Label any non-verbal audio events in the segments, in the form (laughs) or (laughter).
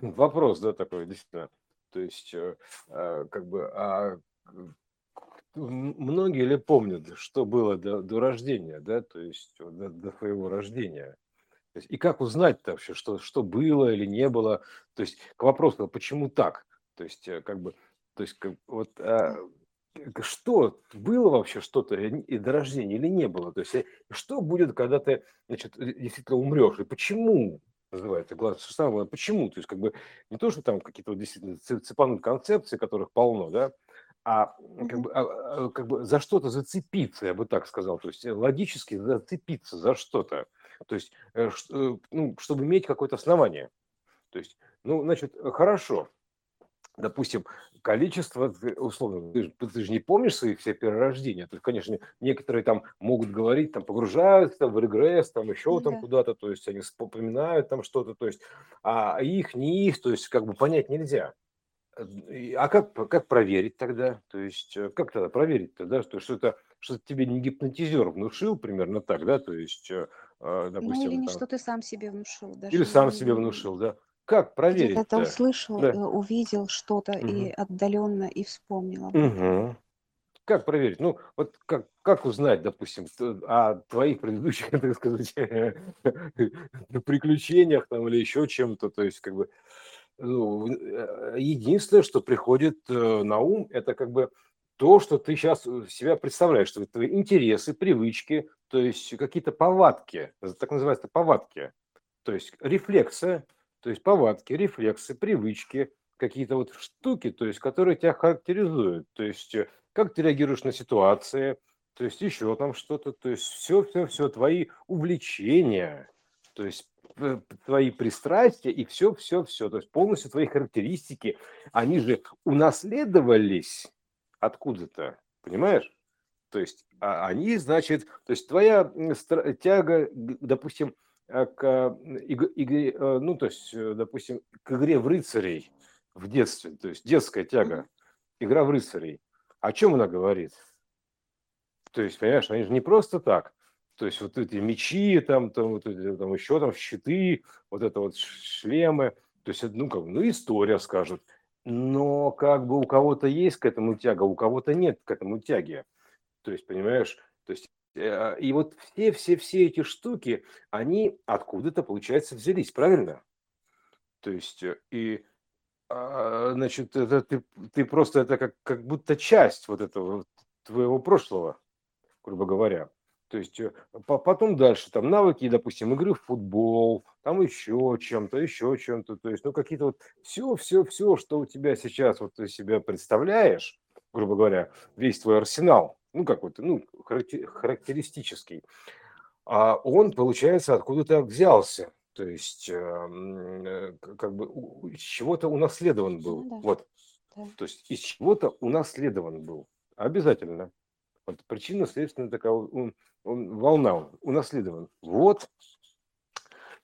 вопрос, да, такой, действительно. То есть, э, а, как бы, а многие ли помнят, что было до, до рождения, да, то есть до, до своего рождения? И как узнать-то вообще, что, что было или не было? То есть к вопросу, а почему так? То есть, э, как бы, то есть, как, вот, а, что было вообще что-то и до рождения или не было? То есть, э, что будет, когда ты, значит, действительно умрешь? И почему? Называется глаз самое почему? То есть как бы не то что там какие-то вот действительно цепануть концепции которых полно да а как бы, а, а, как бы за что-то зацепиться, я бы так сказал, то есть э, логически зацепиться за что-то, то есть э, э, ну, чтобы иметь какое-то основание. То есть, ну, значит, хорошо, допустим, количество, условно, ты же, ты же не помнишь своих все перерождения, то есть, конечно, некоторые там могут говорить, там, погружаются там, в регресс, там, еще Ну там да. куда-то, то есть, они вспоминают там что-то, то есть, а их, не их, то есть, как бы понять нельзя. А как, как проверить тогда? То есть, э, как тогда проверить-то, да, что, что это что тебе не гипнотизер внушил, примерно так, да, то есть, э, а, Ну или допустим, не там, что ты сам себе внушил, или даже сам себе внушил, да. Как где-то это проверить-то? услышал, э, Да. увидел что-то и Мгм. отдаленно и вспомнил об этом. Мгм. Как проверить? Ну, вот как, как узнать, допустим, о твоих предыдущих, (laughs) так сказать, (laughs) приключениях там или еще чем-то, то есть, как бы, ну, э, единственное, что приходит э, на ум, это как бы то, что ты сейчас себя представляешь, что твои интересы, привычки, то есть какие-то повадки, так называются повадки, то есть рефлексы, то есть повадки, рефлексы, привычки, какие-то вот штуки, то есть которые тебя характеризуют, то есть э, как ты реагируешь на ситуации, то есть еще там что-то, то есть все, все, все твои увлечения, то есть твои пристрастия и все, все, все, то есть полностью твои характеристики, они же унаследовались откуда-то, понимаешь? То есть а, они, значит, то есть твоя тяга, допустим, к а, иг- игре, э, ну, то есть, э, допустим, к игре в рыцарей в детстве, то есть детская тяга, игра в рыцарей. О чем она говорит? То есть, понимаешь, они же не просто так. То есть вот эти мечи, там, там, вот эти, там еще там щиты, вот это вот шлемы. То есть, ну, как, ну, история скажут. Но как бы у кого-то есть к этому тяга, у кого-то нет к этому тяги. То есть, понимаешь, то есть, э, и вот все-все-все эти штуки, они откуда-то, получается, взялись, правильно? То есть, э, и, а, значит, это ты, ты просто, это как, как будто часть вот этого твоего прошлого грубо говоря. То есть э, по- потом дальше там навыки, допустим, игры в футбол, там еще чем-то, еще чем-то. То есть, ну, какие-то вот все, все, все, что у тебя сейчас вот ты себя представляешь, грубо говоря, весь твой арсенал, ну, какой-то, ну, характер- характеристический, а он, получается, откуда-то взялся. То есть, э, э, как бы из чего-то унаследован Ну был. да, Вот. да. То есть из чего-то унаследован был. Обязательно. Вот причинно-следственная такая он, он, волна, унаследован. Вот.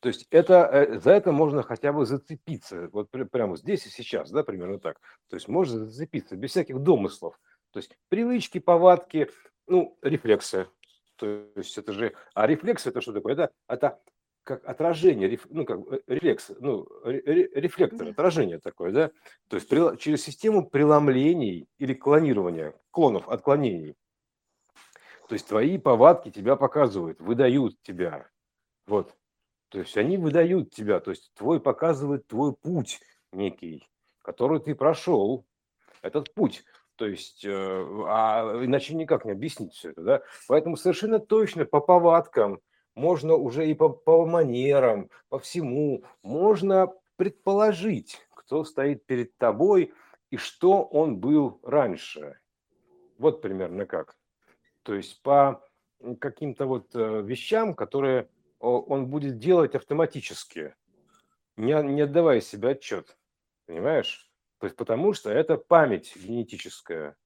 То есть это, э, за это можно хотя бы зацепиться. Вот пр- прямо здесь и сейчас, да, примерно так. То есть можно зацепиться без всяких домыслов. То есть привычки, повадки, ну, рефлексы. То есть это же... А рефлекс это что такое? Это, это как отражение, реф- ну, как э, рефлекс, ну, ре- ре- рефлектор, отражение такое, да? То есть прила- через систему преломлений или клонирования, клонов, отклонений. То есть твои повадки тебя показывают, выдают тебя. Вот. То есть они выдают тебя, то есть твой показывает твой путь некий, который ты прошел, этот путь. То есть, э, а иначе никак не объяснить все это, да? Поэтому совершенно точно по повадкам, можно уже и по, по манерам, по всему, можно предположить, кто стоит перед тобой и что он был раньше. Вот примерно как. То есть по каким-то вот э, вещам, которые он будет делать автоматически, не, не отдавая себе отчет. Понимаешь? То есть потому что это память генетическая.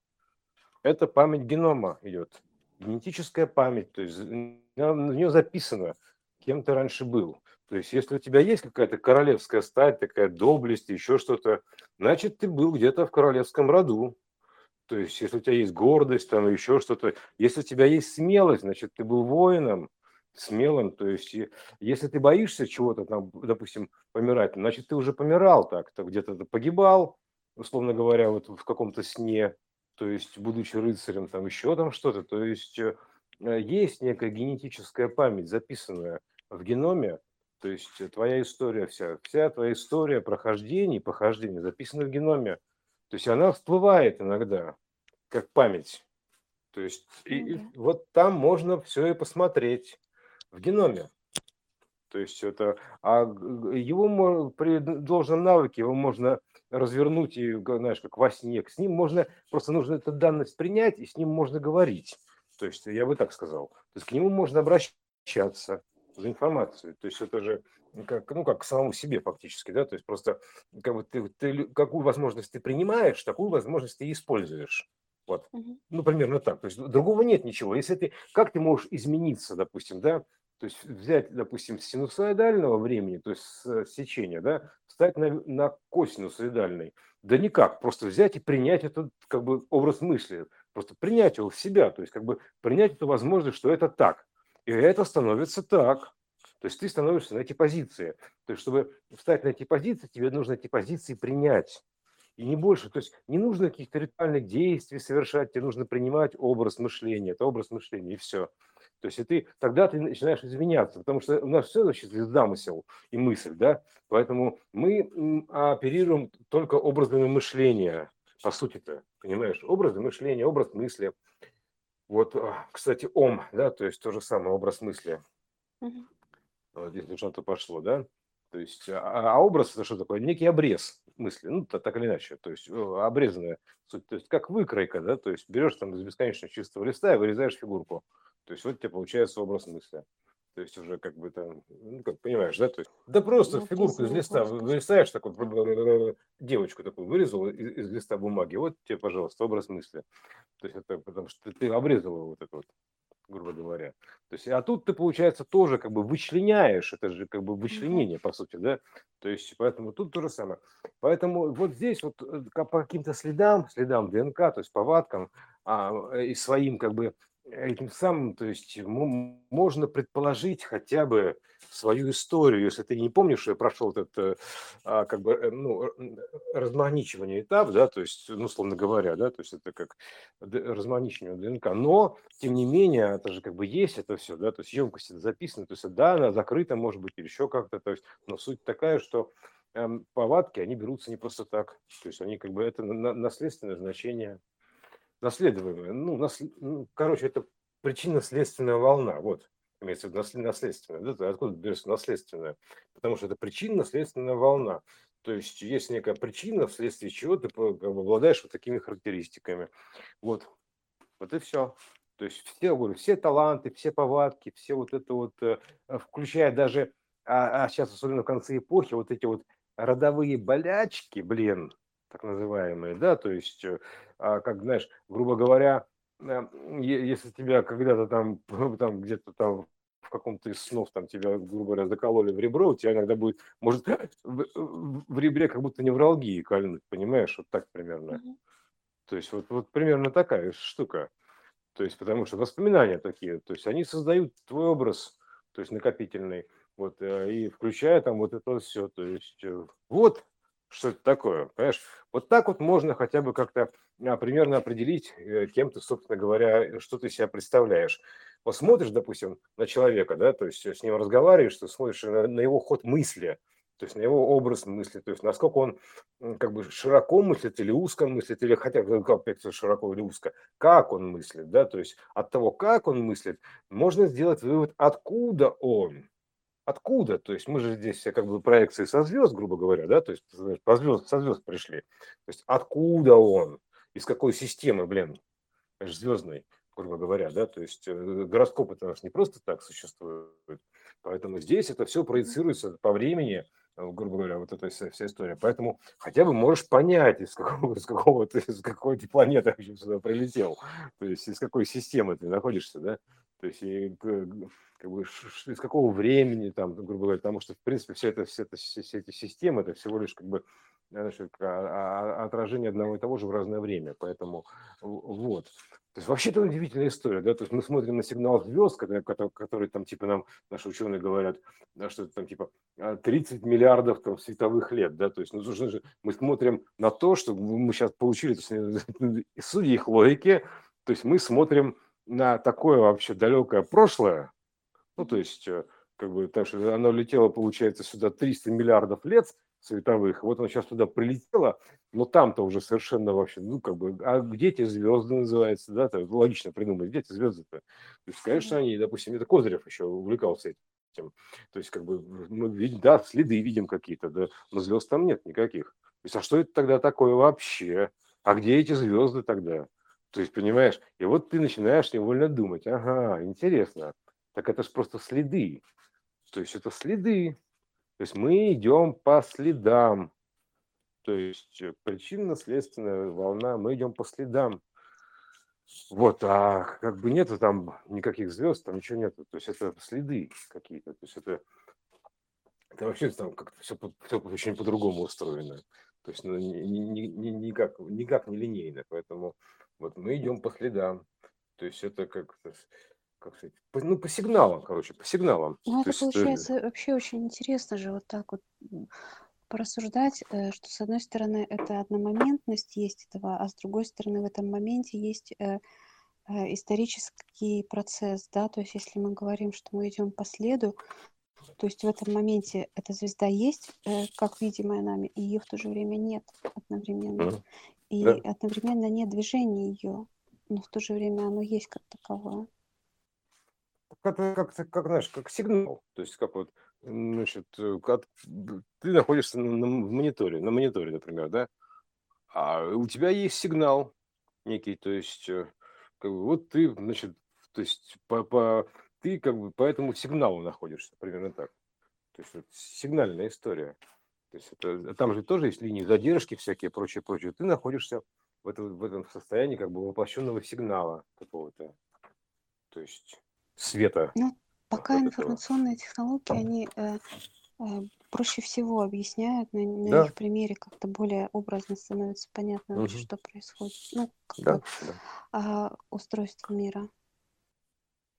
Это память генома идет. Генетическая память. То есть в нее записано, кем ты раньше был. То есть если у тебя есть какая-то королевская стать, такая доблесть, еще что-то, значит, ты был где-то в королевском роду. То есть, если у тебя есть гордость, там еще что-то, если у тебя есть смелость, значит, ты был воином, смелым, то есть если ты боишься чего-то там, допустим, помирать, значит, ты уже помирал так, то где-то погибал, условно говоря, вот в каком-то сне, то есть будучи рыцарем, там еще там что-то, то есть э, есть некая генетическая память, записанная в геноме, то есть твоя история вся, вся твоя история прохождений, похождений записана в геноме, то есть она всплывает иногда, как память. То есть и, и вот там можно все и посмотреть в геноме. То есть это, а его при должном навыке его можно развернуть и, знаешь, как во сне. С ним можно, просто нужно эту данность принять, и с ним можно говорить. То есть я бы так сказал. То есть к нему можно обращаться за информацией. То есть это же как, ну, как к самому себе фактически, да, то есть просто как бы ты, ты какую возможность ты принимаешь, такую возможность ты используешь. Вот. Угу. Ну, примерно так. То есть другого нет ничего. Если ты, как ты можешь измениться, допустим, да, то есть взять, допустим, синусоидального времени, то есть сечения, да, встать на, на косинусоидальный. Да никак, просто взять и принять этот как бы образ мысли, просто принять его в себя, то есть как бы принять эту возможность, что это так. И это становится так. То есть ты становишься на эти позиции. То есть чтобы встать на эти позиции, тебе нужно эти позиции принять. И не больше. То есть не нужно каких-то ритуальных действий совершать, тебе нужно принимать образ мышления. Это образ мышления, и все. То есть и ты, тогда ты начинаешь изменяться, потому что у нас все значит замысел и мысль, да, поэтому мы оперируем только образами мышления, по сути-то, понимаешь, образы мышления, образ мысли. Вот, а, кстати, ом, да, то есть то же самое, образ мысли. Угу. Вот здесь что-то пошло, да, то есть, а, а образ это что такое? Некий обрез мысли, ну, так, так или иначе, то есть обрезанная суть, то есть как выкройка, да, то есть берешь там из бесконечно чистого листа и вырезаешь фигурку. То есть вот у тебя получается образ мысли. То есть уже как бы там, ну, как понимаешь, да? То есть, да просто ну, фигурку из листа вырезаешь, так вот, девочку такую вырезал из, из листа бумаги, вот тебе, пожалуйста, образ мысли. То есть это потому что ты обрезал его вот это вот, грубо говоря. То есть, а тут ты, получается, тоже как бы вычленяешь, это же как бы вычленение, по сути, да? То есть, поэтому тут то же самое. Поэтому вот здесь вот э, по каким-то следам, следам ДНК, то есть повадкам, а, и своим как бы этим самым, то есть можно предположить хотя бы свою историю, если ты не помнишь, что я прошел этот, а, как бы, э, ну, размагничивание этап, да, то есть, ну, условно говоря, да, то есть это как размагничивание ДНК, но, тем не менее, это же как бы есть это все, да, то есть емкость это записано, то есть да, она закрыта, может быть, или еще как-то, то есть, но суть такая, что эм, повадки, они берутся не просто так, то есть они как бы, это наследственное значение наследуемое. Ну, нас, ну, короче, это причинно-следственная волна. Вот, имеется в виду наследственная. Да? Откуда берется наследственная? Потому что это причинно-следственная волна. То есть есть некая причина, вследствие чего ты обладаешь вот такими характеристиками. Вот. Вот и все. То есть все, говорю, все таланты, все повадки, все вот это вот, э, включая даже, а, а сейчас особенно в конце эпохи, вот эти вот родовые болячки, блин, так называемые, да, то есть, э, а, как знаешь, грубо говоря, э, если тебя когда-то там, (laughs) там где-то там в каком-то из снов там тебя, грубо говоря, закололи в ребро, у тебя иногда будет, может, (gasps) в, в ребре как будто невралгии кольнуть, понимаешь, вот так примерно. Mm-hmm. То есть вот, вот примерно такая штука. То есть потому что воспоминания такие, то есть они создают твой образ, то есть накопительный, вот, э, и включая там вот это все, то есть вот что это такое, понимаешь? Вот так вот можно хотя бы как-то а, примерно определить, э, кем ты, собственно говоря, что ты себя представляешь. Вот смотришь, допустим, на человека, да, то есть с ним разговариваешь, ты смотришь на, на его ход мысли, то есть на его образ мысли, то есть насколько он как бы широко мыслит или узко мыслит, или хотя бы опять широко или узко, как он мыслит, да, то есть от того, как он мыслит, можно сделать вывод, откуда он, Откуда? То есть мы же здесь все как бы проекции со звезд, грубо говоря, да, то есть по звезд, со звезд пришли. То есть откуда он? Из какой системы, блин, звездной, грубо говоря, да, то есть э, гороскоп это у нас не просто так существует, поэтому здесь это все проецируется по времени, э, грубо говоря, вот эта вся, вся история. Поэтому хотя бы можешь понять, из какого, из какого ты, из какой ты планеты вообще сюда прилетел, то есть из какой системы ты находишься, да, то есть и как бы, из какого времени, там, грубо говоря, потому что, в принципе, все, это, все, это, все, все эти системы, это всего лишь как бы а, а, отражение одного и того же в разное время. Поэтому вот. То есть вообще это удивительная история, да, то есть мы смотрим на сигнал звезд, которые, которые там типа нам наши ученые говорят, да, что это там типа 30 а, миллиардов там, световых лет, да, то есть ну, же, мы смотрим на то, что мы сейчас получили, то есть, (laughs) судя их логике, то есть мы смотрим на такое вообще далекое прошлое, ну, то есть э, как бы так что оно летело, получается, сюда 300 миллиардов лет, световых. Вот она сейчас туда прилетела, но там-то уже совершенно вообще, ну, как бы, а где эти звезды называется, да, это логично придумать, где эти звезды-то? То есть, конечно, они, допустим, это Козырев еще увлекался этим. То есть, как бы, мы видим, да, следы видим какие-то, да, но звезд там нет никаких. То есть, а что это тогда такое вообще? А где эти звезды тогда? То есть, понимаешь, и вот ты начинаешь невольно думать, ага, интересно, так это же просто следы. То есть это следы, то есть мы идем по следам. То есть э, причинно-следственная волна, мы идем по следам. Вот, а как бы нету там никаких звезд, там ничего нету. То есть это следы какие-то. То есть это, это вообще там как-то все, все очень по-другому устроено. То есть ну, ни, ни, ни, никак, никак не линейно. Поэтому вот мы идем по следам. То есть это как как сказать, по, ну, по сигналам, короче, по сигналам. Ну, То это есть, получается вообще очень интересно же вот так вот порассуждать, э, что с одной стороны это одномоментность есть этого, а с другой стороны в этом моменте есть э, э, исторический процесс, да, то есть если мы говорим, что мы идем по следу, то есть в этом моменте эта звезда есть, как видимая нами, и ее в то же время нет одновременно. Mm-hmm. И да. одновременно нет движения ее, но в то же время оно есть как таковое это как, как, знаешь, как сигнал. То есть как вот, значит, э, как, ты находишься на, на мониторе, на мониторе, например, да, а у тебя есть сигнал некий, то есть э, как бы, вот ты, значит, то есть по, по, ты как бы по этому сигналу находишься, примерно так. То есть вот, сигнальная история. То есть это, там же тоже есть линии задержки всякие, прочее, прочее. Ты находишься в этом, в этом состоянии как бы воплощенного сигнала какого-то. То есть света. Ну, пока информационные технологии, они э, э, проще всего объясняют, на, на да. их примере как-то более образно становится понятно, угу. что происходит. Ну, как да, бы да. Э, устройство мира.